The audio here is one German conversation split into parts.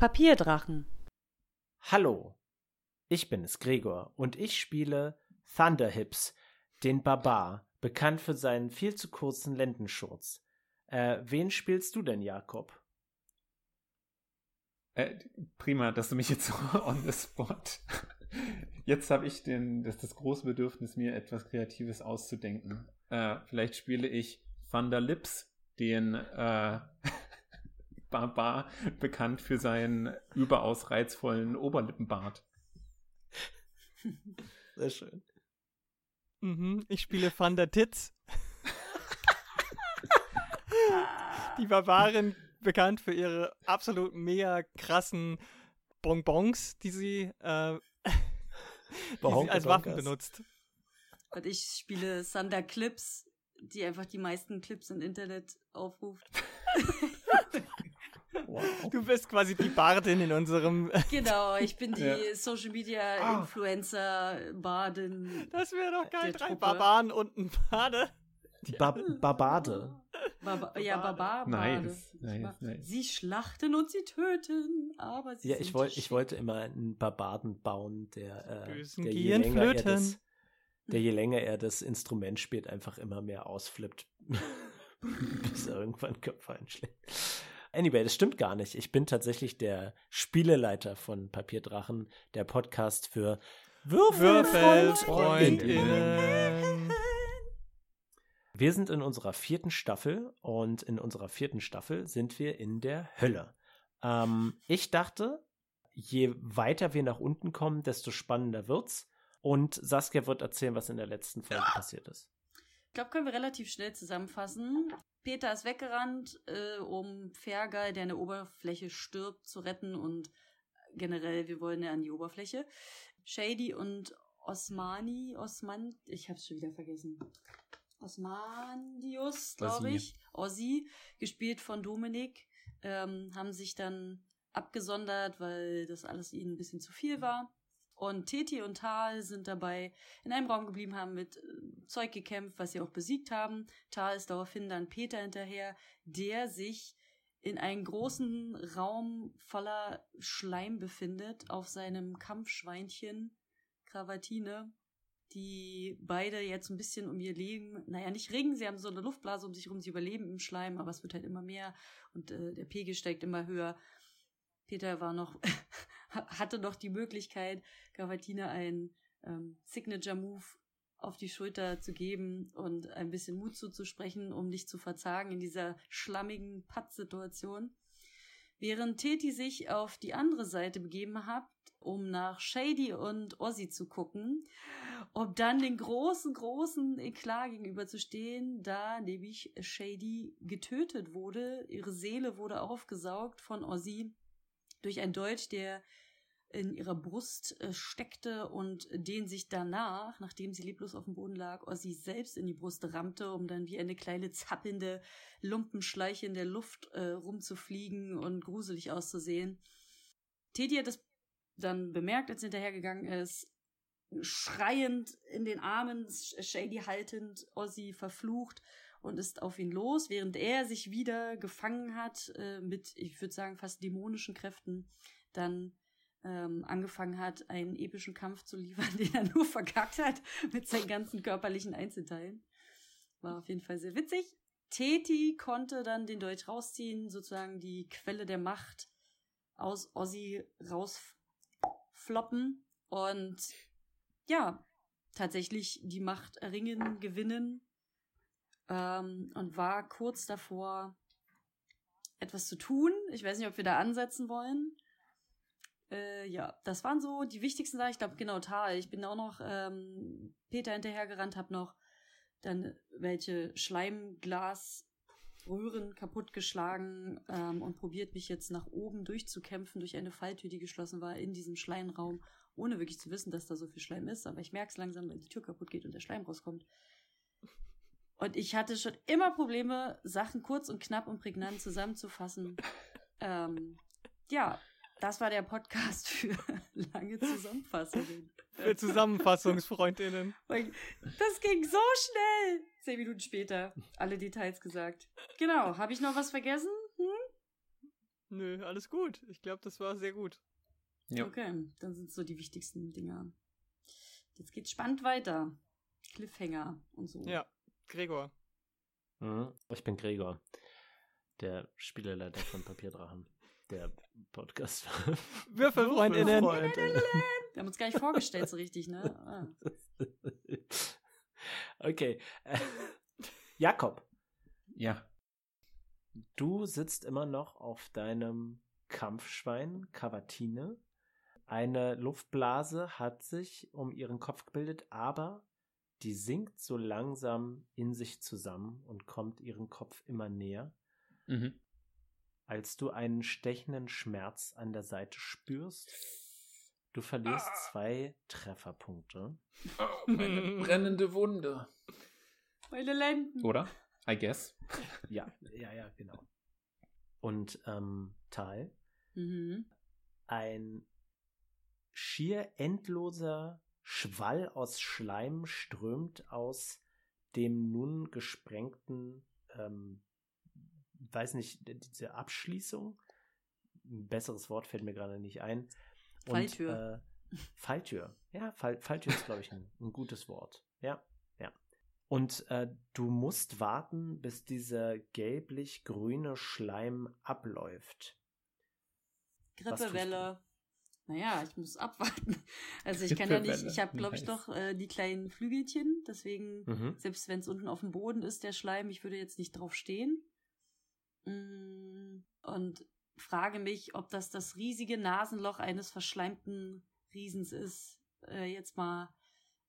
Papierdrachen. Hallo, ich bin es Gregor und ich spiele Thunderhips, den Barbar, bekannt für seinen viel zu kurzen Lendenschurz. Äh, wen spielst du denn, Jakob? Äh, prima, dass du mich jetzt so on the spot. Jetzt habe ich den, das, das große Bedürfnis, mir etwas Kreatives auszudenken. Äh, vielleicht spiele ich Thunder Lips, den äh, Barbar, bekannt für seinen überaus reizvollen Oberlippenbart. Sehr schön. Mhm, ich spiele Thunder Tits. Die Barbaren bekannt für ihre absolut mega krassen Bonbons, die sie, äh, die sie als Waffen benutzt. Und ich spiele Thunder Clips, die einfach die meisten Clips im Internet aufruft. Wow. Du bist quasi die Bardin in unserem. Genau, ich bin die ja. Social Media ah. Influencer Bardin. Das wäre doch geil, drei Truppe. Barbaren und ein Bade. Ba Barbade. Baba, ja, Barbar. Nice, nice, nice. Sie schlachten und sie töten, aber sie Ja, ich, wollt, ich wollte immer einen Barbaden bauen, der, äh, der je länger er das, der je länger er das Instrument spielt, einfach immer mehr ausflippt, bis er irgendwann Köpfe einschlägt. Anyway, das stimmt gar nicht. Ich bin tatsächlich der Spieleleiter von Papierdrachen, der Podcast für Würfelfreundinnen. Wir sind in unserer vierten Staffel und in unserer vierten Staffel sind wir in der Hölle. Ähm, ich dachte, je weiter wir nach unten kommen, desto spannender wird's. Und Saskia wird erzählen, was in der letzten Folge passiert ist. Ich glaube, können wir relativ schnell zusammenfassen. Peter ist weggerannt, äh, um Fergal, der an der Oberfläche stirbt, zu retten und generell, wir wollen ja an die Oberfläche. Shady und Osmani, Osman, ich hab's schon wieder vergessen. Osmandius, glaube ich, Ossi, gespielt von Dominik, ähm, haben sich dann abgesondert, weil das alles ihnen ein bisschen zu viel war. Und Teti und Tal sind dabei in einem Raum geblieben, haben mit äh, Zeug gekämpft, was sie auch besiegt haben. Tal ist daraufhin dann Peter hinterher, der sich in einem großen Raum voller Schleim befindet, auf seinem Kampfschweinchen Kravatine, die beide jetzt ein bisschen um ihr Leben, naja, nicht ringen, sie haben so eine Luftblase um sich rum, sie überleben im Schleim, aber es wird halt immer mehr und äh, der Pegel steigt immer höher. Peter war noch, hatte noch die Möglichkeit, Gavatina ein ähm, Signature-Move auf die Schulter zu geben und ein bisschen Mut zuzusprechen, um nicht zu verzagen in dieser schlammigen Pattsituation. Während Teti sich auf die andere Seite begeben hat, um nach Shady und Ozzy zu gucken, um dann den großen, großen Eklat gegenüberzustehen, da nämlich Shady getötet wurde. Ihre Seele wurde aufgesaugt von Ozzy durch ein Dolch, der in ihrer Brust äh, steckte und den sich danach, nachdem sie leblos auf dem Boden lag, Ozzy selbst in die Brust rammte, um dann wie eine kleine zappelnde Lumpenschleiche in der Luft äh, rumzufliegen und gruselig auszusehen. Teddy hat das dann bemerkt, als er hinterhergegangen ist, schreiend in den Armen, Shady haltend, Ozzy verflucht und ist auf ihn los, während er sich wieder gefangen hat äh, mit, ich würde sagen, fast dämonischen Kräften, dann ähm, angefangen hat, einen epischen Kampf zu liefern, den er nur verkackt hat mit seinen ganzen körperlichen Einzelteilen. War auf jeden Fall sehr witzig. Teti konnte dann den Dolch rausziehen, sozusagen die Quelle der Macht aus Ozzy rausfloppen und ja, tatsächlich die Macht erringen, gewinnen ähm, und war kurz davor, etwas zu tun. Ich weiß nicht, ob wir da ansetzen wollen. Äh, ja, das waren so die wichtigsten Sachen. Ich glaube, genau, Tal. Ich bin auch noch ähm, Peter hinterhergerannt, habe noch dann welche Schleimglasröhren kaputtgeschlagen ähm, und probiert mich jetzt nach oben durchzukämpfen durch eine Falltür, die geschlossen war in diesem Schleimraum, ohne wirklich zu wissen, dass da so viel Schleim ist. Aber ich merke es langsam, wenn die Tür kaputt geht und der Schleim rauskommt. Und ich hatte schon immer Probleme, Sachen kurz und knapp und prägnant zusammenzufassen. ähm, ja, das war der Podcast für lange Zusammenfassungen. Für Zusammenfassungsfreundinnen. Das ging so schnell. Zehn Minuten später. Alle Details gesagt. Genau. Habe ich noch was vergessen? Hm? Nö, alles gut. Ich glaube, das war sehr gut. Ja. Okay, dann sind so die wichtigsten Dinger. Jetzt geht's spannend weiter. Cliffhanger und so. Ja, Gregor. Mhm. Ich bin Gregor, der Spieleleiter von Papierdrachen. Der Podcast. Würfelfreundinnen. Wir haben uns gar nicht vorgestellt so richtig, ne? Ah. Okay. Jakob. Ja. Du sitzt immer noch auf deinem Kampfschwein, Cavatine. Eine Luftblase hat sich um ihren Kopf gebildet, aber die sinkt so langsam in sich zusammen und kommt ihren Kopf immer näher. Mhm. Als du einen stechenden Schmerz an der Seite spürst, du verlierst ah. zwei Trefferpunkte. Oh, meine brennende Wunde. Meine Lenden. Oder? I guess. Ja, ja, ja, genau. Und ähm, Tal, mhm. ein schier endloser Schwall aus Schleim strömt aus dem nun gesprengten, ähm, weiß nicht, diese Abschließung. Ein besseres Wort fällt mir gerade nicht ein. Und, Falltür. Äh, Falltür. Ja, Fall, Falltür ist, glaube ich, ein, ein, gutes Wort. Ja, ja. Und äh, du musst warten, bis dieser gelblich-grüne Schleim abläuft. Grippewelle. Naja, ich muss abwarten. Also ich kann ja nicht, ich habe glaube ich doch äh, die kleinen Flügelchen, deswegen, mhm. selbst wenn es unten auf dem Boden ist, der Schleim, ich würde jetzt nicht drauf stehen. Mm, und frage mich, ob das das riesige Nasenloch eines verschleimten Riesens ist. Äh, jetzt mal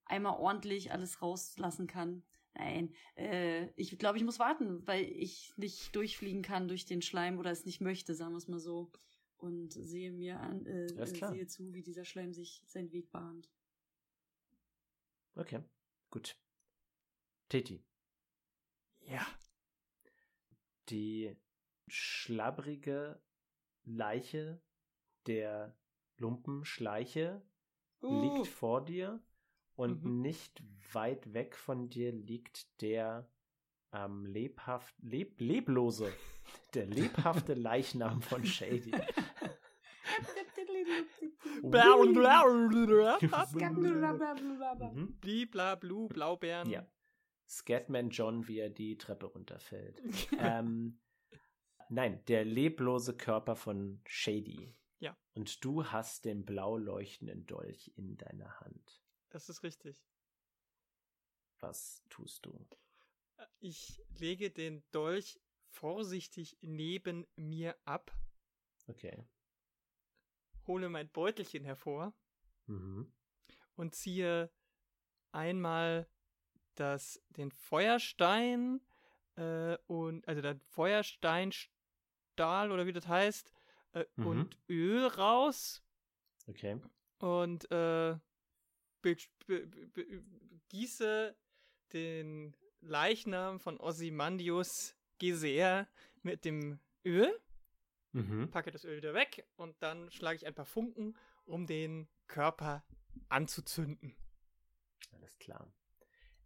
einmal ordentlich alles rauslassen kann. Nein, äh, ich glaube, ich muss warten, weil ich nicht durchfliegen kann durch den Schleim oder es nicht möchte, sagen wir es mal so und sehe mir an, äh, äh sehe zu, wie dieser Schleim sich seinen Weg bahnt. Okay, gut. Teti. Ja. Die schlabbrige Leiche der Lumpenschleiche uh. liegt vor dir und mhm. nicht weit weg von dir liegt der ähm, lebhaft, leb, leblose, der lebhafte Leichnam von Shady. Blibla-blu, Blaubeeren. Ja. Scatman John, wie er die Treppe runterfällt. ähm, nein, der leblose Körper von Shady. Ja. Und du hast den blau leuchtenden Dolch in deiner Hand. Das ist richtig. Was tust du? Ich lege den Dolch vorsichtig neben mir ab. Okay. Hole mein Beutelchen hervor. Mhm. Und ziehe einmal das, den Feuerstein äh, und also den Feuersteinstahl oder wie das heißt äh, mhm. und Öl raus. Okay. Und äh, gieße den Leichnam von Ozymandius Geser mit dem Öl. Mhm. Packe das Öl wieder weg und dann schlage ich ein paar Funken, um den Körper anzuzünden. Alles klar.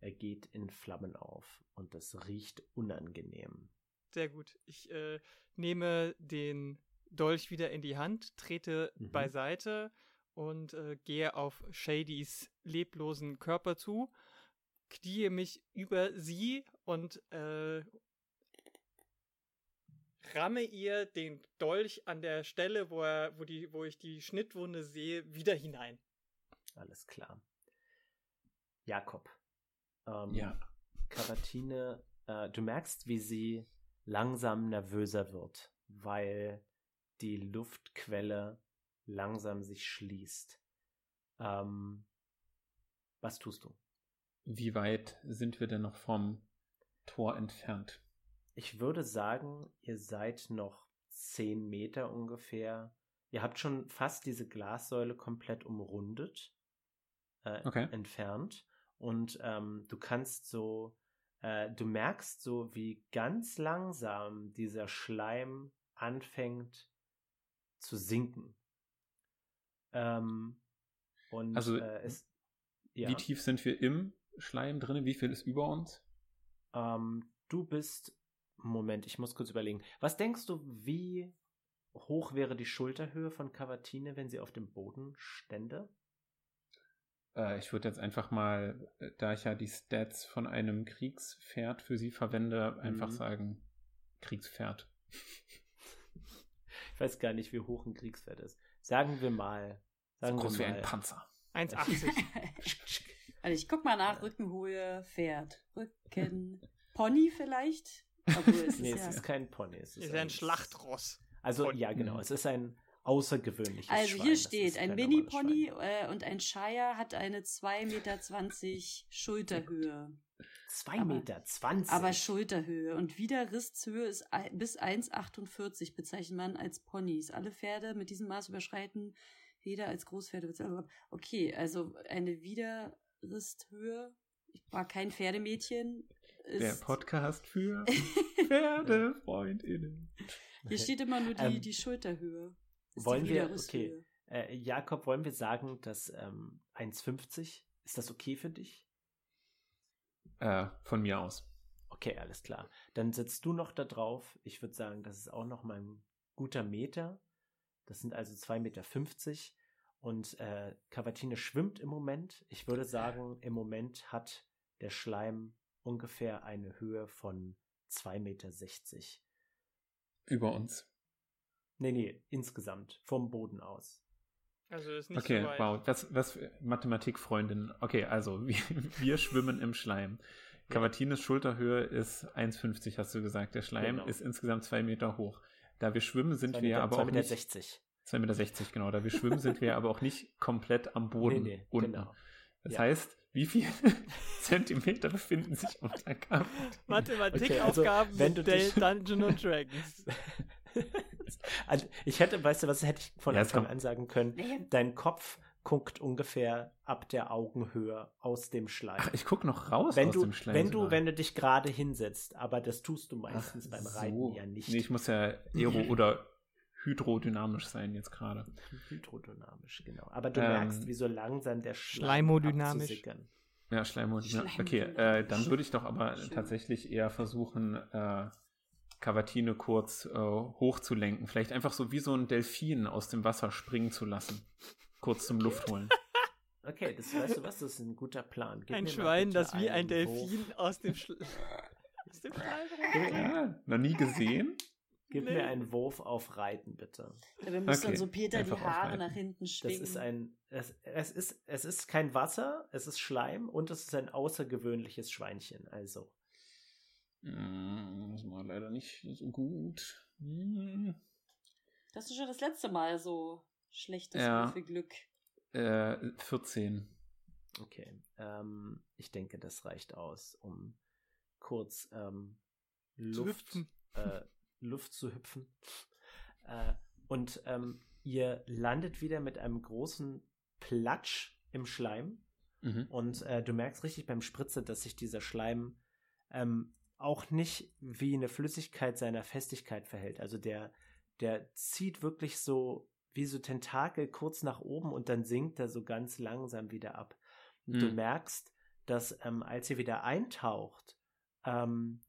Er geht in Flammen auf und es riecht unangenehm. Sehr gut. Ich äh, nehme den Dolch wieder in die Hand, trete mhm. beiseite und äh, gehe auf Shadys leblosen Körper zu knie mich über sie und äh, ramme ihr den Dolch an der Stelle, wo, er, wo, die, wo ich die Schnittwunde sehe, wieder hinein. Alles klar. Jakob. Ähm, ja. Karatine, äh, du merkst, wie sie langsam nervöser wird, weil die Luftquelle langsam sich schließt. Ähm, was tust du? Wie weit sind wir denn noch vom Tor entfernt? Ich würde sagen, ihr seid noch zehn Meter ungefähr. Ihr habt schon fast diese Glassäule komplett umrundet, äh, okay. entfernt. Und ähm, du kannst so, äh, du merkst so, wie ganz langsam dieser Schleim anfängt zu sinken. Ähm, und also, äh, es, ja. wie tief sind wir im Schleim drin? Wie viel ist über uns? Ähm, du bist. Moment, ich muss kurz überlegen. Was denkst du, wie hoch wäre die Schulterhöhe von Cavatine, wenn sie auf dem Boden stände? Äh, ich würde jetzt einfach mal, äh, da ich ja die Stats von einem Kriegspferd für sie verwende, einfach Mhm. sagen Kriegspferd. Ich weiß gar nicht, wie hoch ein Kriegspferd ist. Sagen wir mal. So Sagen groß wie wir ein mal. Panzer. 1,80. Also ich guck mal nach, Rückenhöhe, Pferd. Rücken, Pony vielleicht? Obwohl, es Nee, ist es ja. ist kein Pony. Es ist, Ist ja ein Schlachtross. Also, Pony. ja, genau. Es ist ein außergewöhnliches Also Schwein. hier steht, ist ein Mini-Pony äh, und ein Shire hat eine 2,20 Meter Schulterhöhe. Schwein. Zwei aber- Meter zwanzig. Aber Schulterhöhe und Widerrisshöhe ist ein- bis 1,48 bezeichnet man als Ponys. Alle Pferde mit diesem Maß überschreiten weder als Großpferde. Okay, also eine Widerrisshöhe. Ich war kein Pferdemädchen. Der Ist, Podcast für PferdefreundInnen. hier steht immer nur die, Ähm, die Schulterhöhe. Ist wollen wir- Widerrisshöhe. Äh, Jakob, wollen wir sagen, dass ähm, 1,50? Ist das okay für dich? Äh, von mir aus. Okay, alles klar. Dann sitzt du noch da drauf. Ich würde sagen, das ist auch noch mal ein guter Meter. Das sind also 2,50 Meter. Und äh, Cavatine schwimmt im Moment. Ich würde sagen, im Moment hat der Schleim ungefähr eine Höhe von 2,60 Meter. Über uns. Nee, nee, insgesamt. Vom Boden aus. Also ist nicht Okay, so weit. wow. Was, was für Mathematikfreundin. Okay, also wir, wir schwimmen im Schleim. Cavatines Schulterhöhe ist 1,50, hast du gesagt. Der Schleim Genau. ist insgesamt zwei Meter hoch. Da wir schwimmen, sind 2 wir Meter, aber 2,60 auch Meter. nicht. 60. 2,60 Meter, genau. Da wir schwimmen, sind wir aber auch nicht komplett am Boden Nee, nee, unten. genau. Das Ja. heißt, wie viele Zentimeter befinden sich unter Cavatine? Mathematikaufgaben Okay, also, wenn mit du dich- Dungeon und Dragons. Also, ich hätte, weißt du was, hätte ich von Ja, Anfang komm. an sagen können, Naja, dein Kopf guckt ungefähr ab der Augenhöhe aus dem Schleim. Ach, ich gucke noch raus wenn aus du, dem Schleim. wenn du, wenn du dich gerade hinsetzt, aber das tust du meistens Ach, beim so. Reiten ja nicht. Nee, ich muss ja aero- oder hydrodynamisch sein jetzt gerade. Hydrodynamisch, genau. Aber du Ähm, merkst, wie so langsam der Schleim Schleimodynamisch. abzusickern. Ja. Schleimhaut. Okay, äh, dann würde ich doch aber Schön. tatsächlich eher versuchen, äh, Cavatine kurz äh, hochzulenken. Vielleicht einfach so wie so ein Delfin aus dem Wasser springen zu lassen. Kurz zum Luft holen. Okay, das weißt du was, das ist ein guter Plan. Gib ein Schwein, das wie ein einen Wurf. Delfin aus dem, Schl aus dem Ja, noch nie gesehen. gib Nee. mir einen Wurf auf Reiten, bitte. dabei muss Okay, dann so Peter die einfach Haare aufreiten. nach hinten Das schwingen. ist ein, es, es ist, es ist kein Wasser, es ist Schleim und es ist ein außergewöhnliches Schweinchen. Also, Hm, Das war leider nicht so gut. Hm, Das ist schon das letzte Mal so schlechtes Ja. Würfelglück. Äh, 14. okay. Ähm, ich denke, das reicht aus, um kurz ähm, Luft, äh, Luft zu hüpfen. Äh, und ähm, ihr landet wieder mit einem großen Platsch im Schleim. Mhm. Und äh, du merkst richtig beim Spritze, dass sich dieser Schleim ähm, auch nicht wie eine Flüssigkeit seiner Festigkeit verhält. Also der, der zieht wirklich so wie so Tentakel kurz nach oben und dann sinkt er so ganz langsam wieder ab. Und du Hm. merkst, dass ähm, als ihr wieder eintaucht, ähm,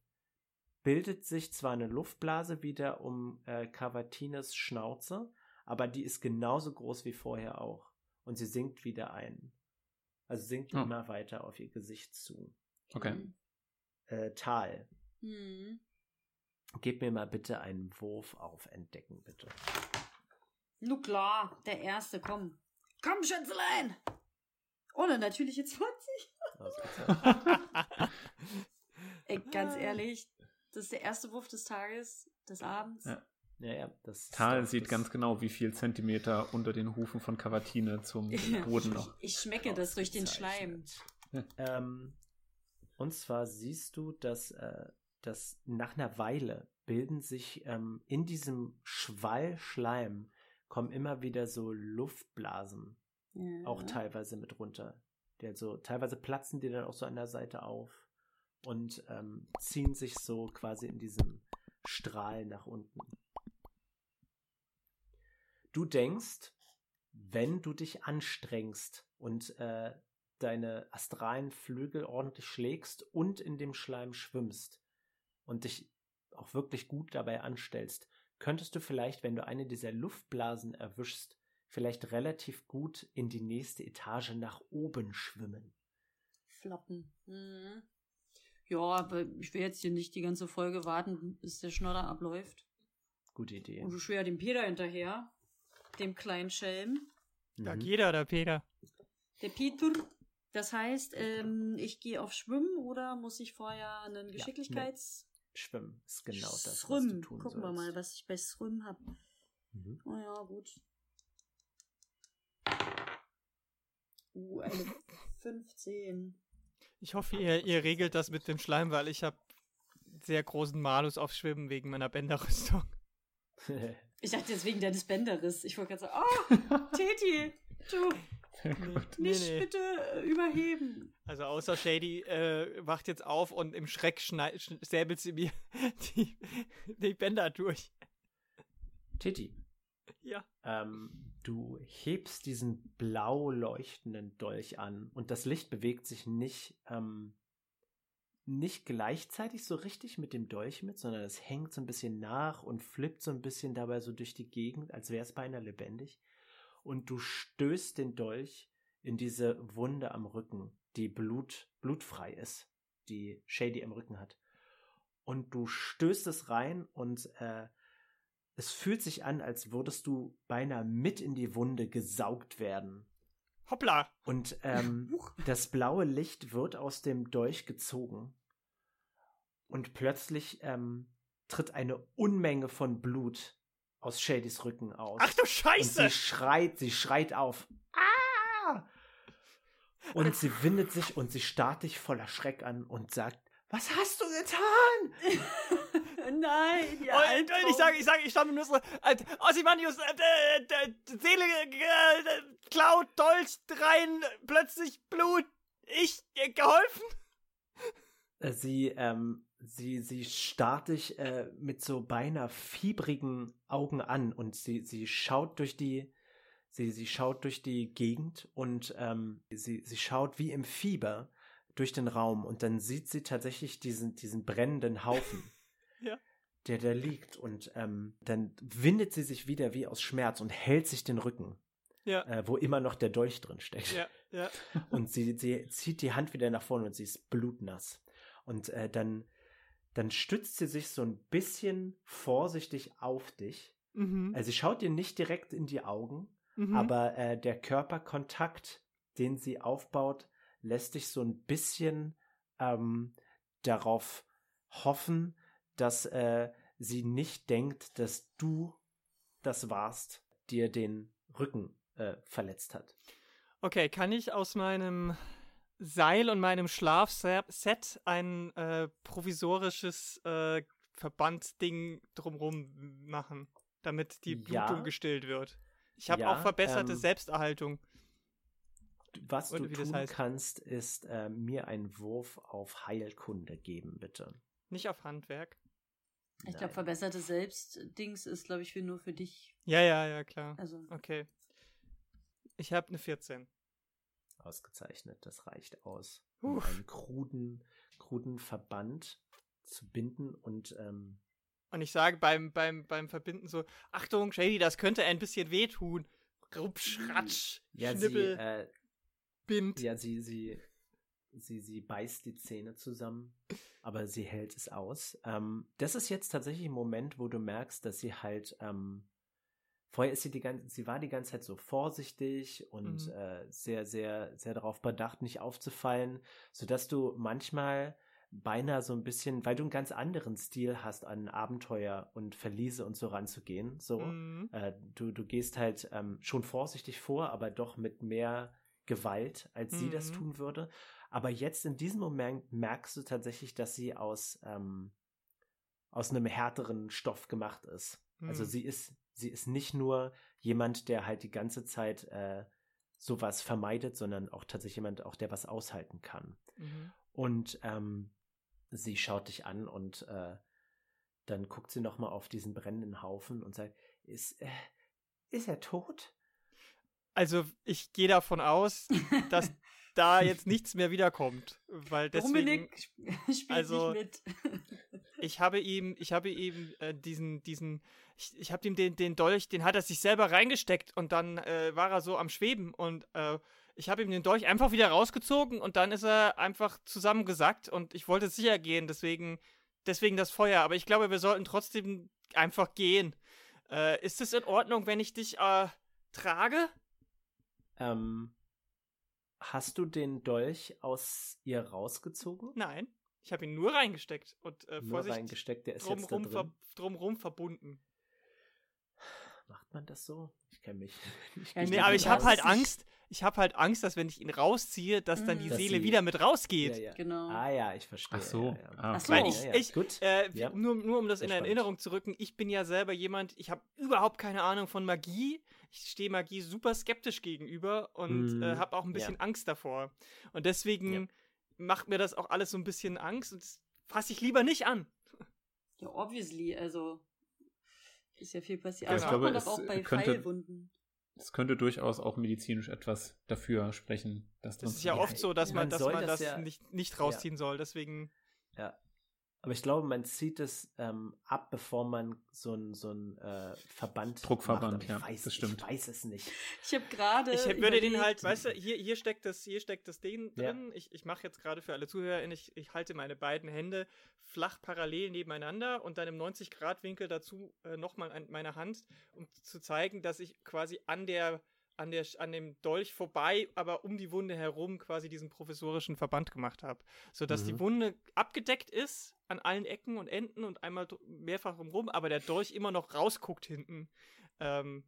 bildet sich zwar eine Luftblase wieder um äh, Cavatines Schnauze, aber die ist genauso groß wie vorher auch. Und sie sinkt wieder ein. Also sinkt Oh. immer weiter auf ihr Gesicht zu. Okay. Äh, Tal, Hm. gib mir mal bitte einen Wurf auf Entdecken, bitte. Nu klar, der erste, komm. Komm, Schätzelein! Ohne natürliche 20. Ausgezeichnet. Ey, ganz ehrlich, das ist der erste Wurf des Tages, des Abends. Ja. ja, ja, das Tal sieht das- ganz genau, wie viel Zentimeter unter den Hufen von Cavatine zum. Boden noch. Ich schmecke das durch den Schleim. ähm, und zwar siehst du, dass, äh, dass nach einer Weile bilden sich ähm, in diesem Schwall Schleim kommen immer wieder so Luftblasen, Ja. auch teilweise mit runter. Die also, teilweise platzen die dann auch so an der Seite auf und ähm, ziehen sich so quasi in diesem Strahl nach unten. Du denkst, wenn du dich anstrengst und äh, deine astralen Flügel ordentlich schlägst und in dem Schleim schwimmst und dich auch wirklich gut dabei anstellst, könntest du vielleicht, wenn du eine dieser Luftblasen erwischst, vielleicht relativ gut in die nächste Etage nach oben schwimmen. Floppen. Mhm. Ja, aber ich will jetzt hier nicht die ganze Folge warten, bis der Schnodder abläuft. Gute Idee. Und du schwer dem Peter hinterher, dem kleinen Schelm. Da Mhm. geht er, der Peter. Der Peter. Das heißt, ähm, ich gehe auf Schwimmen oder muss ich vorher einen Geschicklichkeits... Schwimmen ist genau das, was du tun Gucken wir sollst. mal, was ich bei Swim habe. Mhm. Oh ja, gut. Uh, eine 15. Ich hoffe, ihr, ihr regelt das mit dem Schleim, weil ich habe sehr großen Malus auf Schwimmen wegen meiner Bänderrüstung. Ich dachte jetzt wegen deines Bänderes. Ich wollte gerade sagen, oh, Teti, du, gut. Nee, nicht nee. bitte äh, überheben. Also außer Shady äh, wacht jetzt auf und im Schreck säbelt sie mir die, die Bänder durch. Titi, Ja. ähm, du hebst diesen blau leuchtenden Dolch an und das Licht bewegt sich nicht, ähm, nicht gleichzeitig so richtig mit dem Dolch mit, sondern es hängt so ein bisschen nach und flippt so ein bisschen dabei so durch die Gegend, als wäre es beinahe lebendig. Und du stößt den Dolch in diese Wunde am Rücken, die Blut, blutfrei ist, die Shady im Rücken hat. Und du stößt es rein und äh, es fühlt sich an, als würdest du beinahe mit in die Wunde gesaugt werden. Hoppla! Und ähm, das blaue Licht wird aus dem Dolch gezogen. Und plötzlich ähm, tritt eine Unmenge von Blut aus Shadys Rücken aus. Ach du und Scheiße! sie schreit, sie schreit auf. Ah! Und sie windet sich und sie starrt dich voller Schreck an und sagt, was hast du getan? Nein, ja. Oh, äh, ich sage, ich sage, ich stamme nur so, äh, Ozymandius, äh, äh, äh, Seele, äh, klaut, Dolch rein, plötzlich Blut. Ich, äh, geholfen? Äh, Sie, ähm, sie, sie starrt dich äh, mit so beinahe fiebrigen Augen an und sie, sie schaut durch die, sie, sie schaut durch die Gegend und ähm, sie, sie schaut wie im Fieber durch den Raum und dann sieht sie tatsächlich diesen, diesen brennenden Haufen, Ja. der da liegt und ähm, dann windet sie sich wieder wie aus Schmerz und hält sich den Rücken, Ja, äh, wo immer noch der Dolch drin steckt. ja, ja. Und sie, sie zieht die Hand wieder nach vorne und sie ist blutnass. Und äh, dann, dann stützt sie sich so ein bisschen vorsichtig auf dich. Mhm. Also sie schaut dir nicht direkt in die Augen, mhm. aber äh, der Körperkontakt, den sie aufbaut, lässt dich so ein bisschen ähm, darauf hoffen, dass äh, sie nicht denkt, dass du das warst, dir den Rücken äh, verletzt hat. Okay, kann ich aus meinem Seil und meinem Schlafset ein äh, provisorisches äh, Verbandsding drumrum machen, damit die Ja. Blutung gestillt wird? Ich habe Ja, auch verbesserte ähm, Selbsterhaltung. Was Oder du wie das tun heißt. kannst, ist äh, mir einen Wurf auf Heilkunde geben, bitte. Nicht auf Handwerk. Ich glaube, verbesserte Selbstdings ist, glaube ich, für nur für dich. Ja, ja, ja, klar. Also, Okay. Ich habe eine 14. Ausgezeichnet, das reicht aus, um Uff. einen kruden, kruden Verband zu binden und ähm, Und ich sage beim, beim, beim Verbinden so, Achtung, Shady, das könnte ein bisschen wehtun. Rupsch, ratsch, ja, sie, Schnippel, äh, Bind. ja, sie, sie, sie, sie beißt die Zähne zusammen, aber sie hält es aus. Ähm, das ist jetzt tatsächlich ein Moment, wo du merkst, dass sie halt, ähm, vorher ist sie die ganze, sie war die ganze Zeit so vorsichtig und Mhm. äh, sehr, sehr, sehr darauf bedacht, nicht aufzufallen, sodass du manchmal beinahe so ein bisschen, weil du einen ganz anderen Stil hast, an Abenteuer und Verliese und so ranzugehen, so. Mhm. Äh, du, du gehst halt ähm, schon vorsichtig vor, aber doch mit mehr Gewalt, als sie das Mhm. tun würde. Aber jetzt in diesem Moment merkst du tatsächlich, dass sie aus, ähm, aus einem härteren Stoff gemacht ist. Also Mhm. sie ist, sie ist nicht nur jemand, der halt die ganze Zeit äh, sowas vermeidet, sondern auch tatsächlich jemand, auch der was aushalten kann. Mhm. Und ähm, sie schaut dich an und äh, dann guckt sie nochmal auf diesen brennenden Haufen und sagt, ist, äh, ist er tot? Also ich gehe davon aus, dass da jetzt nichts mehr wiederkommt, weil deswegen Dominik sp- spielt also- nicht mit. ich habe ihm ich habe ihm äh, diesen diesen ich, ich habe ihm den, den Dolch, den hat er sich selber reingesteckt und dann äh, war er so am Schweben und äh, ich habe ihm den Dolch einfach wieder rausgezogen und dann ist er einfach zusammengesackt und ich wollte sicher gehen, deswegen, deswegen das Feuer. Aber ich glaube, wir sollten trotzdem einfach gehen. Äh, ist es in Ordnung, wenn ich dich äh, trage? Ähm, hast du den Dolch aus ihr rausgezogen? Nein. Ich habe ihn nur reingesteckt und äh, nur reingesteckt, der ist drumrum, jetzt da drin. ver drumrum verbunden. Macht man das so? Ich kenne mich. Ich Ja, Nee, aber ich habe halt Angst. Ich habe halt Angst, dass wenn ich ihn rausziehe, dass dann Mhm. die Dass Seele sie- wieder mit rausgeht. Ja, ja. Genau. Ah ja, ich verstehe. Ach so. Ja, ja. Ah, Ach so. Weil ich, ich Gut. Äh, Ja. nur, nur um das in Sehr spannend. Erinnerung zu rücken, ich bin ja selber jemand, ich habe überhaupt keine Ahnung von Magie. Ich stehe Magie super skeptisch gegenüber und Mhm. äh, habe auch ein bisschen Ja. Angst davor. Und deswegen Ja. macht mir das auch alles so ein bisschen Angst und das fasse ich lieber nicht an. Ja, obviously, also ist ja viel passiert. Ja, Aber ich glaube, es auch bei könnte- Pfeilwunden. Es könnte durchaus auch medizinisch etwas dafür sprechen, dass Das drin ist ja oft so, dass Ja. man, dass man das das, ja- nicht, nicht rausziehen soll. Deswegen. Ja. Aber ich glaube, man zieht es ähm, ab, bevor man so ein, so ein äh, Verband Druckverband, macht. Aber ja, ich weiß, das stimmt. Ich weiß es nicht. Ich habe gerade. Ich hätt- würde den halt, weißt du, hier, hier steckt das, hier steckt das Ding Ja. drin. Ich, ich mache jetzt gerade für alle ZuhörerInnen, ich, ich halte meine beiden Hände flach parallel nebeneinander und dann im 90-Grad-Winkel dazu äh, nochmal an meine Hand, um zu zeigen, dass ich quasi an der, an der, an dem Dolch vorbei, aber um die Wunde herum quasi diesen professorischen Verband gemacht habe. Sodass die Mhm. Wunde abgedeckt ist an allen Ecken und Enden und einmal mehrfach rum, aber der Dolch immer noch rausguckt hinten. Ähm,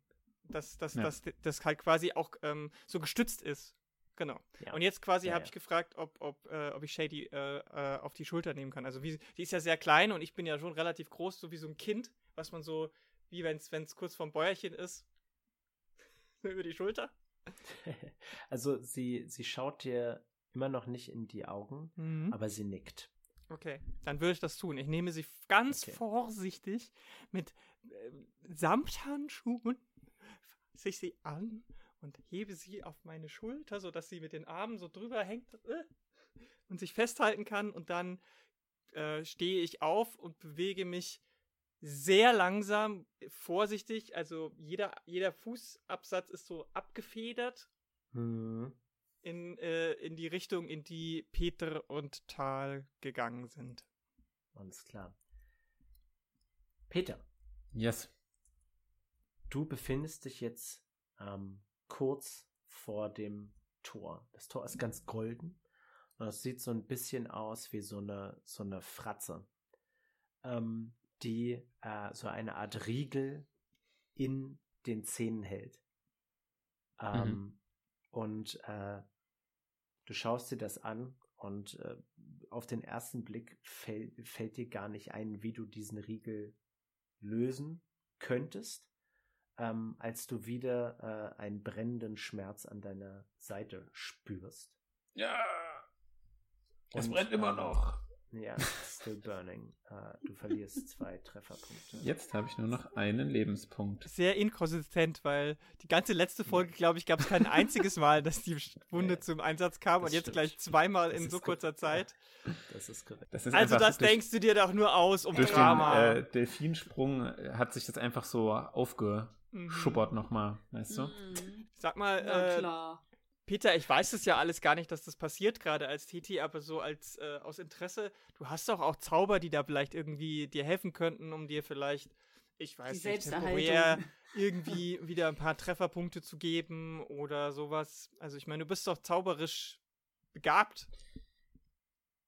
dass, dass, Ja. dass das halt quasi auch ähm, so gestützt ist. Genau. Ja. Und jetzt quasi Ja, habe ja. ich gefragt, ob, ob, äh, ob ich Shady äh, äh, auf die Schulter nehmen kann. Also wie, die ist ja sehr klein und ich bin ja schon relativ groß, so wie so ein Kind, was man so, wie wenn es kurz vorm Bäuerchen ist, über die Schulter. also sie, sie schaut dir immer noch nicht in die Augen, Mhm. aber sie nickt. Okay, dann würde ich das tun. Ich nehme sie ganz Okay. vorsichtig mit ähm, Samthandschuhen, fasse ich sie an und hebe sie auf meine Schulter, sodass sie mit den Armen so drüber hängt äh, und sich festhalten kann. Und dann äh, stehe ich auf und bewege mich sehr langsam, vorsichtig. Also jeder, jeder Fußabsatz ist so abgefedert Mhm. in, äh, in die Richtung, in die Peter und Tal gegangen sind. Alles klar. Peter, Yes. du befindest dich jetzt ähm, kurz vor dem Tor. Das Tor ist ganz golden und es sieht so ein bisschen aus wie so eine, so eine Fratze, ähm, die äh, so eine Art Riegel in den Zähnen hält. Ähm, Und äh, du schaust dir das an und äh, auf den ersten Blick fäll, fällt dir gar nicht ein, wie du diesen Riegel lösen könntest, ähm, als du wieder äh, einen brennenden Schmerz an deiner Seite spürst. Ja. Es Und, brennt immer ähm, noch. Ja, still burning. Äh, du verlierst zwei Trefferpunkte. Jetzt habe ich nur noch einen Lebenspunkt. sehr inkonsistent, weil die ganze letzte Folge, glaube ich, gab es kein einziges Mal, dass die Wunde Ja, zum Einsatz kam und jetzt stimmt. gleich zweimal Das in so kurzer Zeit. Das ist korrekt. Das ist Also das durch, denkst du dir doch nur aus, um durch den Drama. äh, Delfinsprung äh, hat sich das einfach so aufgeschubbert nochmal, weißt du? Mhm. Sag mal, Na äh, klar. Peter, ich weiß es ja alles gar nicht, dass das passiert gerade als Titi, aber so als äh, aus Interesse, du hast doch auch Zauber, die da vielleicht irgendwie dir helfen könnten, um dir vielleicht, ich weiß Die nicht, temporär irgendwie wieder ein paar Trefferpunkte zu geben oder sowas. Also ich meine, du bist doch zauberisch begabt.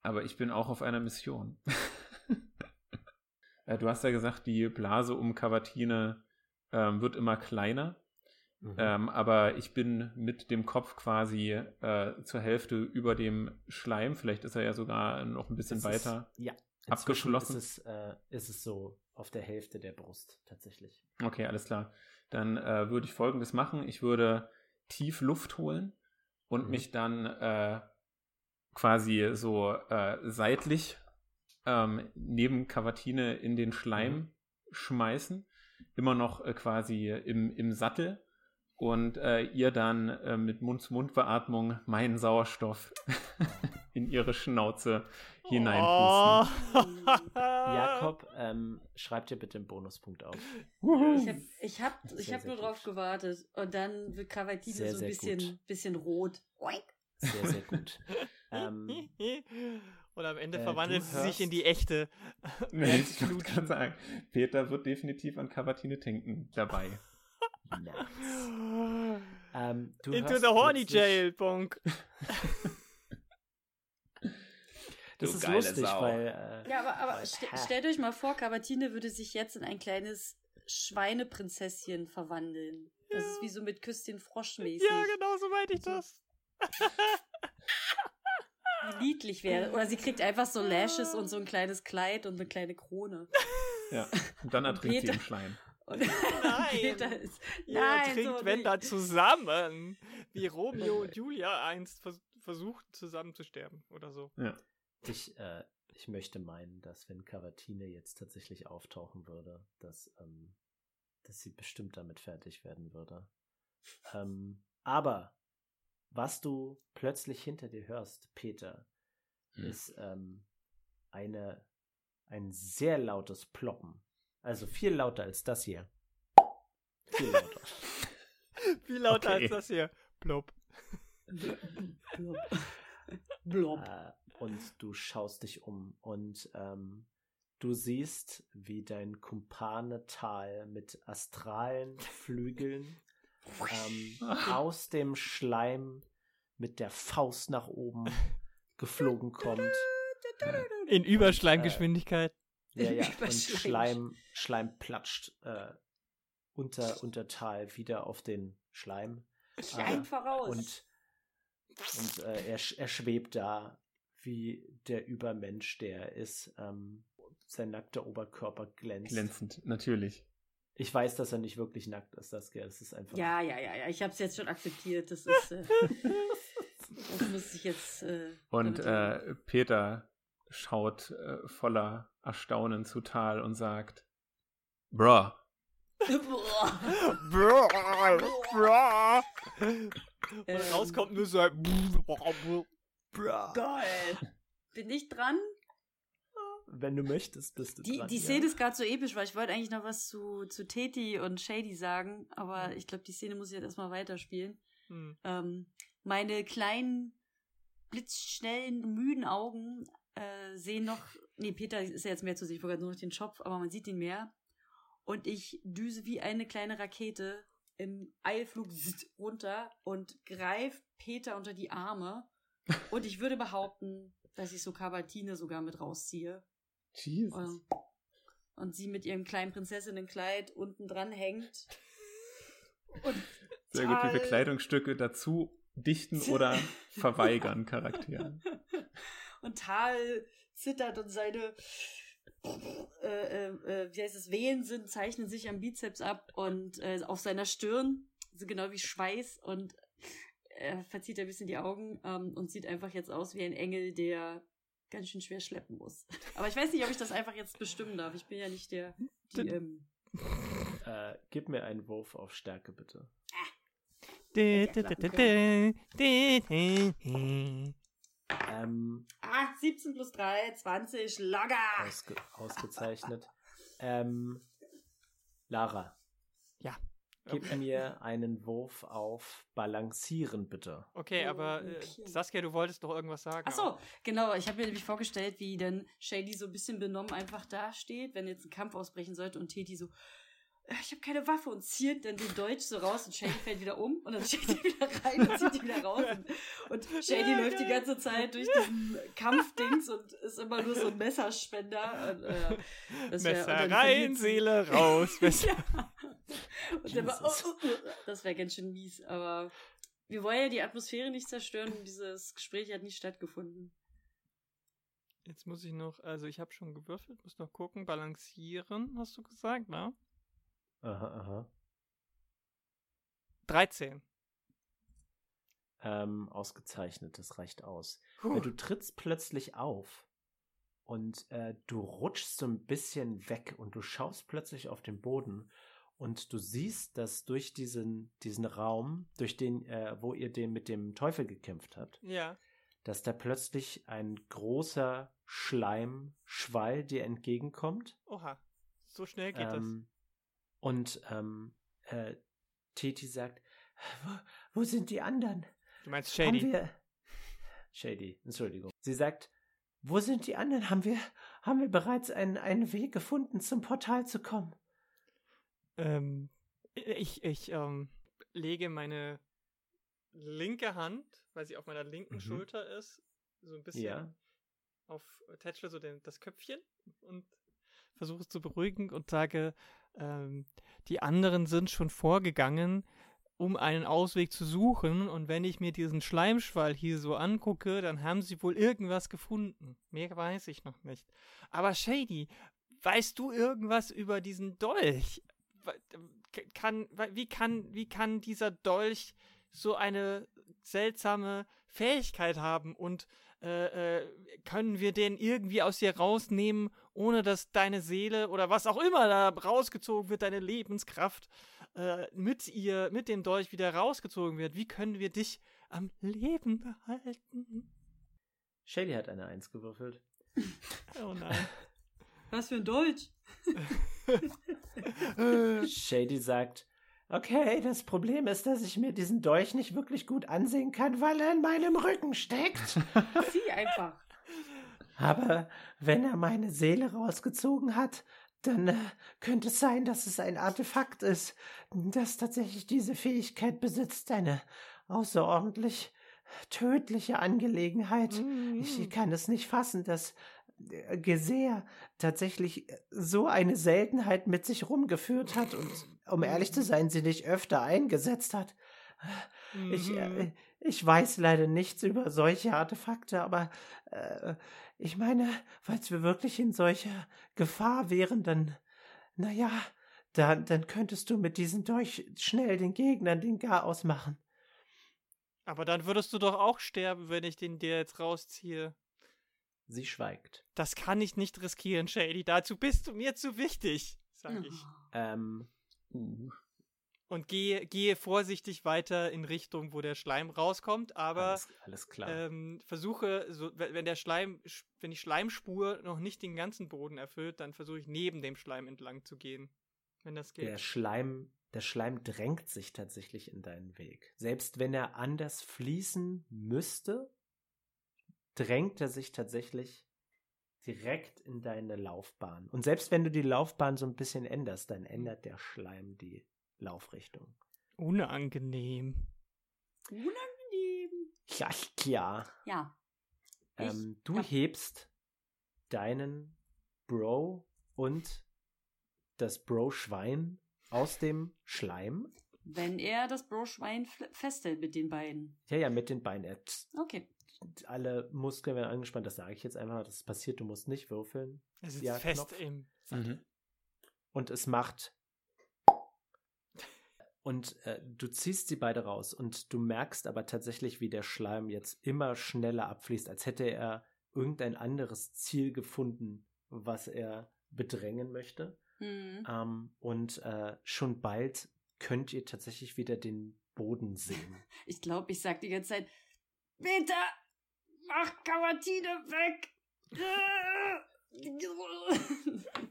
Aber ich bin auch auf einer Mission. Äh, du hast ja gesagt, die Blase um Cavatine ähm, wird immer kleiner. Mhm. Ähm, aber ich bin mit dem Kopf quasi äh, zur Hälfte über dem Schleim. Vielleicht ist er ja sogar noch ein bisschen Es weiter. Ist, ja, abgeschlossen. Ist es, äh, ist es so auf der Hälfte der Brust tatsächlich. Okay, alles klar. Dann äh, würde ich folgendes machen. Ich würde tief Luft holen und Mhm. mich dann äh, quasi so äh, seitlich ähm, neben Cavatine in den Schleim Mhm. schmeißen. Immer noch äh, quasi im, im Sattel. Und äh, ihr dann äh, mit Mund-zu-Mund-Beatmung meinen Sauerstoff in ihre Schnauze hineinpusten. Oh. Jakob, ähm, schreib dir bitte einen Bonuspunkt auf. Ich habe ich hab, ich hab nur drauf gut. gewartet. Und dann wird Sehr, so ein sehr bisschen, bisschen rot. Oink. Sehr, sehr gut. ähm, Und am Ende Äh, verwandelt sie sich in die echte. Nee, ich gerade sagen, Peter wird definitiv an Cavatine Tinken dabei. Nice. Ähm, du Into the horny jail, Bonk. Das Du ist lustig, Sau. weil äh, Ja, aber, aber Hä? stellt euch mal vor, Cavatine würde sich jetzt in ein kleines Schweineprinzesschen verwandeln. Das ist wie so mit Küss den Frosch mäßig. Ja, genau so meinte ich das. Wie niedlich wäre. Oder sie kriegt einfach so Lashes und so ein kleines Kleid und eine kleine Krone. Ja. Und dann ertrinkt sie im Schleim. Und Nein. Peter ist, Ihr Nein, trinkt, so wenn nicht. dann zusammen. Wie Romeo und Julia einst vers versucht, zusammen zu sterben oder so. Ja. ich, äh, ich möchte meinen, dass wenn Cavatine jetzt tatsächlich auftauchen würde, dass, ähm, dass sie bestimmt damit fertig werden würde. Ähm, aber was du plötzlich hinter dir hörst, Peter, Hm. ist ähm, eine, ein sehr lautes Ploppen. Also viel lauter als das hier. Viel lauter. Viel lauter Okay. als das hier. Plop. Blob. Blob. Äh, und du schaust dich um und ähm, du siehst, wie dein Kumpane Tal mit astralen Flügeln ähm, aus dem Schleim mit der Faust nach oben geflogen kommt. In Überschleimgeschwindigkeit. Ja, ja, und. Schleim, Schleim platscht äh, unter, unter Tal wieder auf den Schleim. Schleim Äh, voraus. Und, und äh, er, er schwebt da wie der Übermensch, der er ist. Ähm, sein nackter Oberkörper glänzt. Glänzend, natürlich. Ich weiß, dass er nicht wirklich nackt ist, das, das ist einfach. ja, ja, ja, ja. Ich habe es jetzt schon akzeptiert. Das ist. Äh, das muss ich jetzt. Äh, Und äh, Peter schaut äh, voller Erstaunen zu Tal und sagt: Bruh, Boah. Bro, bro. Ähm. Und rauskommt nur so ein Bra. Geil. Bin ich dran? Wenn du möchtest, bist du Die, dran. die ja. Szene ist gerade so episch, weil ich wollte eigentlich noch was zu, zu Teti und Shady sagen, Mhm. aber ich glaube, die Szene muss ich jetzt erstmal weiterspielen. Hm. Ähm, meine kleinen, blitzschnellen, müden Augen äh, sehen noch, nee, Peter ist ja jetzt mehr zu sehen, ich wollte nur noch den Schopf, aber man sieht ihn mehr. Und ich düse wie eine kleine Rakete im Eilflug runter und greife Peter unter die Arme. Und ich würde behaupten, dass ich so Kabatine sogar mit rausziehe. Jesus. Und, und sie mit ihrem kleinen Prinzessinnenkleid unten dran hängt. Und Sehr gut, wie wir Kleidungsstücke dazu dichten oder verweigern Charakteren. Und Tal zittert und seine äh, äh, äh, wie heißt es, Wehen sind, zeichnen sich am Bizeps ab und äh, auf seiner Stirn, so genau wie Schweiß und er verzieht ein bisschen die Augen ähm, und sieht einfach jetzt aus wie ein Engel, der ganz schön schwer schleppen muss. Aber ich weiß nicht, ob ich das einfach jetzt bestimmen darf. Ich bin ja nicht der die, ähm, Äh, gib mir einen Wurf auf Stärke, bitte. Ähm, Ah, 17 plus 3, 20, locker. ausge ausgezeichnet. ähm, Lara. Ja. Gib mir einen Wurf auf Balancieren, bitte. Okay, aber äh, Okay. Saskia, du wolltest doch irgendwas sagen. Ach so, genau. Ich habe mir nämlich vorgestellt, wie dann Shady so ein bisschen benommen einfach dasteht, wenn jetzt ein Kampf ausbrechen sollte und Teti so, "Äh, ich habe keine Waffe und ziert dann den Deutsch so raus und Shady fällt wieder um und dann steht er wieder rein und zieht ihn wieder raus. Und, und Shady Ja, läuft die ganze Zeit durch diesen Kampfdings und ist immer nur so ein Messerspender. Und, äh, wär- Messer dann rein, Seele raus. Messer. ja. Und dann war, oh, oh, oh, das wäre ganz schön mies, aber wir wollen ja die Atmosphäre nicht zerstören und dieses Gespräch hat nicht stattgefunden. Jetzt muss ich noch, also ich habe schon gewürfelt, muss noch gucken. Balancieren, hast du gesagt, ne? Aha, aha. 13. Ähm, ausgezeichnet, das reicht aus. Äh, Du trittst plötzlich auf und äh, du rutschst so ein bisschen weg und du schaust plötzlich auf den Boden und du siehst, dass durch diesen, diesen Raum, durch den, äh, wo ihr den mit dem Teufel gekämpft habt, Ja. dass da plötzlich ein großer Schleimschwall dir entgegenkommt. Oha, so schnell geht ähm, Und ähm, äh, Titi sagt, wo, wo, sind die anderen? Du meinst Shady? Haben wir, Shady, Entschuldigung. Sie sagt, wo sind die anderen? Haben wir, haben wir bereits einen, einen Weg gefunden, zum Portal zu kommen? Ähm, ich, ich ähm, lege meine linke Hand, weil sie auf meiner linken mhm. Schulter ist, so ein bisschen ja. auf Tätschle so den, das Köpfchen und versuche es zu beruhigen und sage, ähm, die anderen sind schon vorgegangen, um einen Ausweg zu suchen. Und wenn ich mir diesen Schleimschwall hier so angucke, dann haben sie wohl irgendwas gefunden. Mehr weiß ich noch nicht. Aber Shady, weißt du irgendwas über diesen Dolch? Kann, wie kann, wie kann dieser Dolch so eine seltsame Fähigkeit haben und äh, äh, können wir den irgendwie aus dir rausnehmen, ohne dass deine Seele oder was auch immer da rausgezogen wird, deine Lebenskraft, äh, mit ihr, mit dem Dolch wieder rausgezogen wird. Wie können wir dich am Leben behalten? Shelly hat eine Eins gewürfelt. oh nein. Was für ein Dolch? Shady sagt, okay, das Problem ist, dass ich mir diesen Dolch nicht wirklich gut ansehen kann, weil er in meinem Rücken steckt. Sieh einfach. Aber wenn er meine Seele rausgezogen hat, dann äh, könnte es sein, dass es ein Artefakt ist, das tatsächlich diese Fähigkeit besitzt, eine außerordentlich tödliche Angelegenheit. Mhm. Ich kann es nicht fassen, dass äh, Gesäer tatsächlich so eine Seltenheit mit sich rumgeführt hat und, um ehrlich zu sein, sie nicht öfter eingesetzt hat. Mhm. Ich, äh, ich weiß leider nichts über solche Artefakte, aber äh, ich meine, falls wir wirklich in solcher Gefahr wären, dann, naja, dann, dann könntest du mit diesem Dolch schnell den Gegnern den Garaus machen. Aber dann würdest du doch auch sterben, wenn ich den dir jetzt rausziehe. Sie schweigt. Das kann ich nicht riskieren, Shady. Dazu bist du mir zu wichtig, sag ich. Ähm. Uh und gehe, gehe vorsichtig weiter in Richtung, wo der Schleim rauskommt, aber alles, alles klar. Ähm, versuche, so, wenn der Schleim, wenn die Schleimspur noch nicht den ganzen Boden erfüllt, dann versuche ich neben dem Schleim entlang zu gehen, wenn das geht. Der Schleim, der Schleim drängt sich tatsächlich in deinen Weg. Selbst wenn er anders fließen müsste, drängt er sich tatsächlich direkt in deine Laufbahn. Und selbst wenn du die Laufbahn so ein bisschen änderst, dann ändert der Schleim die Laufrichtung. Unangenehm. Unangenehm. Ja, klar. Ja. Ähm, du ja. hebst deinen Bro und das Bro-Schwein aus dem Schleim. Wenn er das Bro-Schwein festhält mit den Beinen. Ja, ja, mit den Beinen. Okay. Alle Muskeln werden angespannt, das sage ich jetzt einfach. Das passiert, du musst nicht würfeln. Es ist ja, fest Knopf. im mhm. Und es macht und äh, du ziehst sie beide raus und du merkst aber tatsächlich, wie der Schleim jetzt immer schneller abfließt, als hätte er irgendein anderes Ziel gefunden, was er bedrängen möchte. Mhm. Ähm, und äh, schon bald könnt ihr tatsächlich wieder den Boden sehen. Ich glaube, ich sag die ganze Zeit, bitte, mach Karatine weg!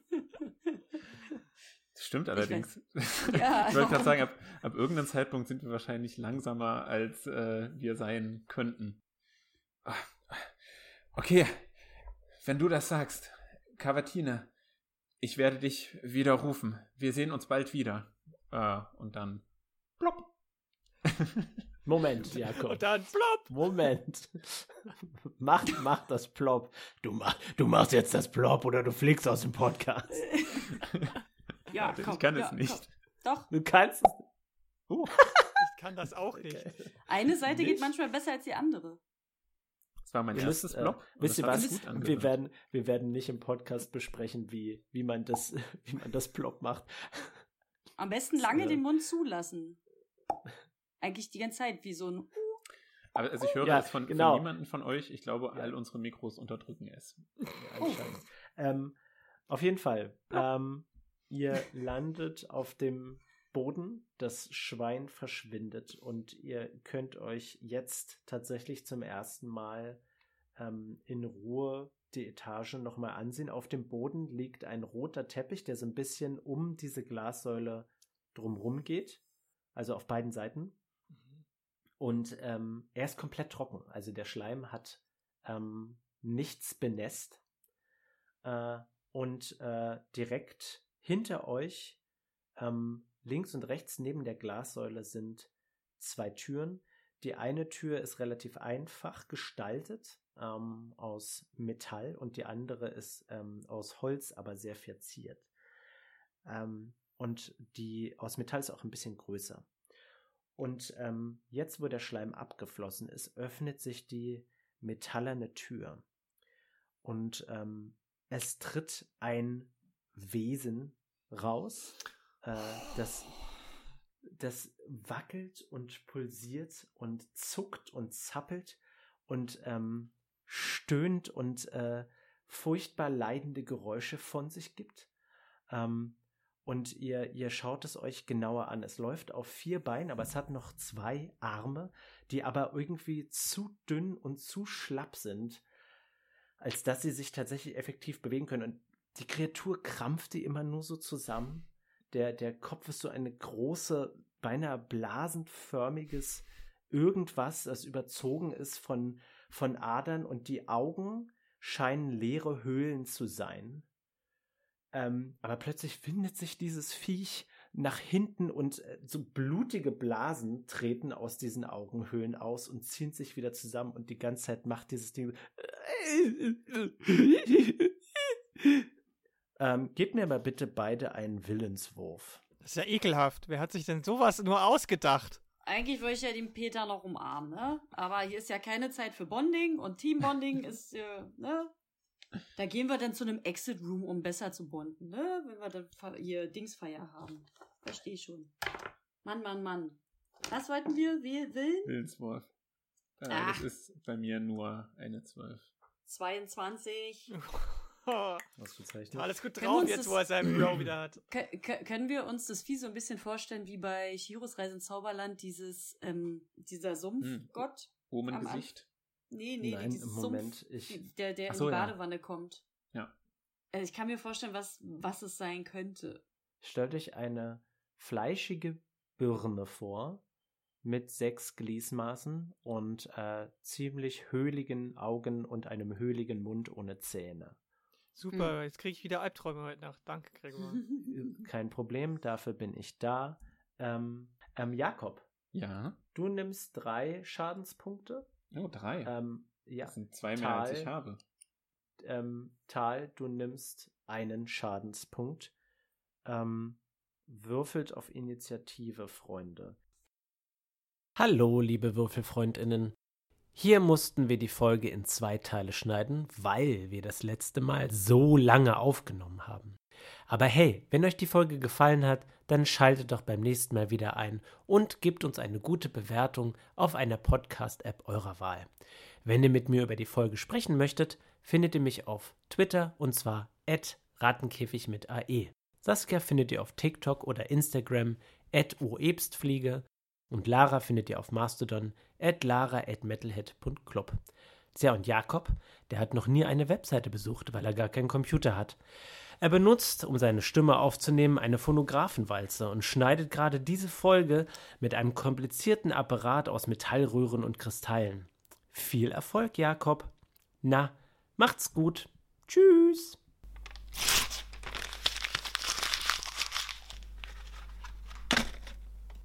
Stimmt allerdings. Ich, ja. ich wollte gerade sagen, ab, ab irgendeinem Zeitpunkt sind wir wahrscheinlich langsamer, als äh, wir sein könnten. Ah, okay, wenn du das sagst, Cavatine, ich werde dich wieder rufen. Wir sehen uns bald wieder. Äh, und dann plopp. Moment, Jakob. Und dann plopp. Moment. mach, mach das plopp. Du, mach, du machst jetzt das plopp oder du fliegst aus dem Podcast. Ja, komm, ich kann ja, es nicht. Komm. Doch. Du kannst es. Uh. ich kann das auch nicht. Eine Seite nicht? geht manchmal besser als die andere. Das war mein wir erstes müssen, Block. Äh, wisst ihr was? Wir werden, wir werden nicht im Podcast besprechen, wie, wie, man, das, wie man das Plop macht. Am besten lange den Mund zulassen. Eigentlich die ganze Zeit, wie so ein. Aber also ich höre ja, es von, genau. von niemandem von euch. Ich glaube, all unsere Mikros unterdrücken es. Ja, oh. ähm, auf jeden Fall. Ähm, Ihr landet auf dem Boden, das Schwein verschwindet und ihr könnt euch jetzt tatsächlich zum ersten Mal ähm, in Ruhe die Etage nochmal ansehen. Auf dem Boden liegt ein roter Teppich, der so ein bisschen um diese Glassäule drumrum geht, also auf beiden Seiten. Und ähm, er ist komplett trocken, also der Schleim hat ähm, nichts benässt. Äh, und äh, direkt hinter euch ähm, Links und rechts neben der Glassäule sind zwei Türen. Die eine Tür ist relativ einfach gestaltet ähm, aus Metall und die andere ist ähm, aus Holz, aber sehr verziert. Ähm, und die aus Metall ist auch ein bisschen größer. Und ähm, jetzt, wo der Schleim abgeflossen ist, öffnet sich die metallerne Tür. Und ähm, es tritt ein Wesen raus äh, das, das wackelt und pulsiert und zuckt und zappelt und ähm, stöhnt und äh, furchtbar leidende Geräusche von sich gibt. Ähm, und ihr, ihr schaut es euch genauer an. Es läuft auf vier Beinen, aber es hat noch zwei Arme, die aber irgendwie zu dünn und zu schlapp sind, als dass sie sich tatsächlich effektiv bewegen können. Und die Kreatur krampft die immer nur so zusammen der, der Kopf ist so eine große, beinahe blasenförmiges irgendwas, das überzogen ist von, von Adern und die Augen scheinen leere Höhlen zu sein. Ähm, aber plötzlich findet sich dieses Viech nach hinten und äh, so blutige Blasen treten aus diesen Augenhöhlen aus und ziehen sich wieder zusammen und die ganze Zeit macht dieses Ding. Ähm, gebt mir mal bitte beide einen Willenswurf. Das ist ja ekelhaft. Wer hat sich denn sowas nur ausgedacht? Eigentlich wollte ich ja den Peter noch umarmen, ne? Aber hier ist ja keine Zeit für Bonding und Teambonding ist, äh, ne? Da gehen wir dann zu einem Exit Room, um besser zu bonden, ne? Wenn wir dann hier Dingsfeier haben. Verstehe schon. Mann, Mann, Mann. Was wollten wir? Will Willen? Willenswurf. Äh, das ist bei mir nur eine 12. 22. Ausgezeichnet. Alles gut drauf jetzt, das, wo er seinen Bro wieder hat. Können wir uns das Vieh so ein bisschen vorstellen, wie bei Chihiros Reise ins Zauberland, dieses, ähm, dieser Sumpfgott? Hm. Oben Gesicht? Nee, nee, Nein, dieses Moment, Sumpf, ich, der, der so, in die Badewanne ja. kommt. Ja. Also ich kann mir vorstellen, was, was es sein könnte. Stellt euch eine fleischige Birne vor, mit sechs Gliesmaßen und äh, ziemlich höhligen Augen und einem höhligen Mund ohne Zähne. Super, hm. jetzt kriege ich wieder Albträume heute Nacht. Danke, Gregor. Kein Problem, dafür bin ich da. Ähm, ähm, Jakob. Ja. Du nimmst drei Schadenspunkte. Oh, drei. Ähm, ja. Das sind zwei mehr, Tal, als ich habe. Ähm, Tal, du nimmst einen Schadenspunkt. Ähm, würfelt auf Initiative, Freunde. Hallo, liebe Würfelfreundinnen. Hier mussten wir die Folge in zwei Teile schneiden, weil wir das letzte Mal so lange aufgenommen haben. Aber hey, wenn euch die Folge gefallen hat, dann schaltet doch beim nächsten Mal wieder ein und gebt uns eine gute Bewertung auf einer Podcast-App eurer Wahl. Wenn ihr mit mir über die Folge sprechen möchtet, findet ihr mich auf Twitter und zwar Rattenkäfig mit AE. Saskia findet ihr auf TikTok oder Instagram oebstfliege und Lara findet ihr auf Mastodon at lara at metalhead.club. Tja, und Jakob, der hat noch nie eine Webseite besucht, weil er gar keinen Computer hat. Er benutzt, um seine Stimme aufzunehmen, eine Phonographenwalze und schneidet gerade diese Folge mit einem komplizierten Apparat aus Metallröhren und Kristallen. Viel Erfolg, Jakob. Na, macht's gut. Tschüss.